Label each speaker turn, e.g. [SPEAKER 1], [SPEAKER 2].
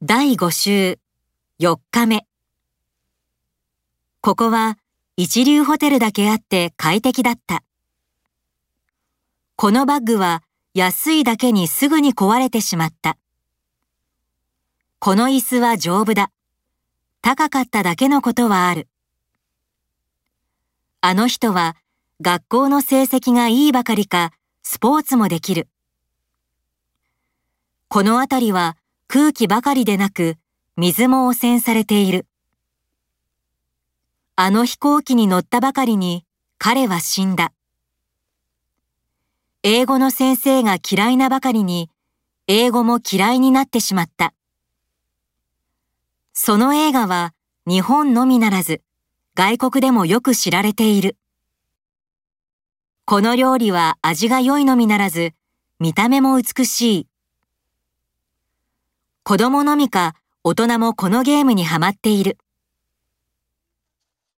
[SPEAKER 1] 第5週4日目ここは一流ホテルだけあって快適だった。このバッグは安いだけにすぐに壊れてしまった。この椅子は丈夫だ。高かっただけのことはある。あの人は学校の成績がいいばかりかスポーツもできる。この辺りは空気ばかりでなく水も汚染されている。あの飛行機に乗ったばかりに彼は死んだ。英語の先生が嫌いなばかりに英語も嫌いになってしまった。その映画は日本のみならず外国でもよく知られている。この料理は味が良いのみならず見た目も美しい。子供のみか大人もこのゲームにハマっている。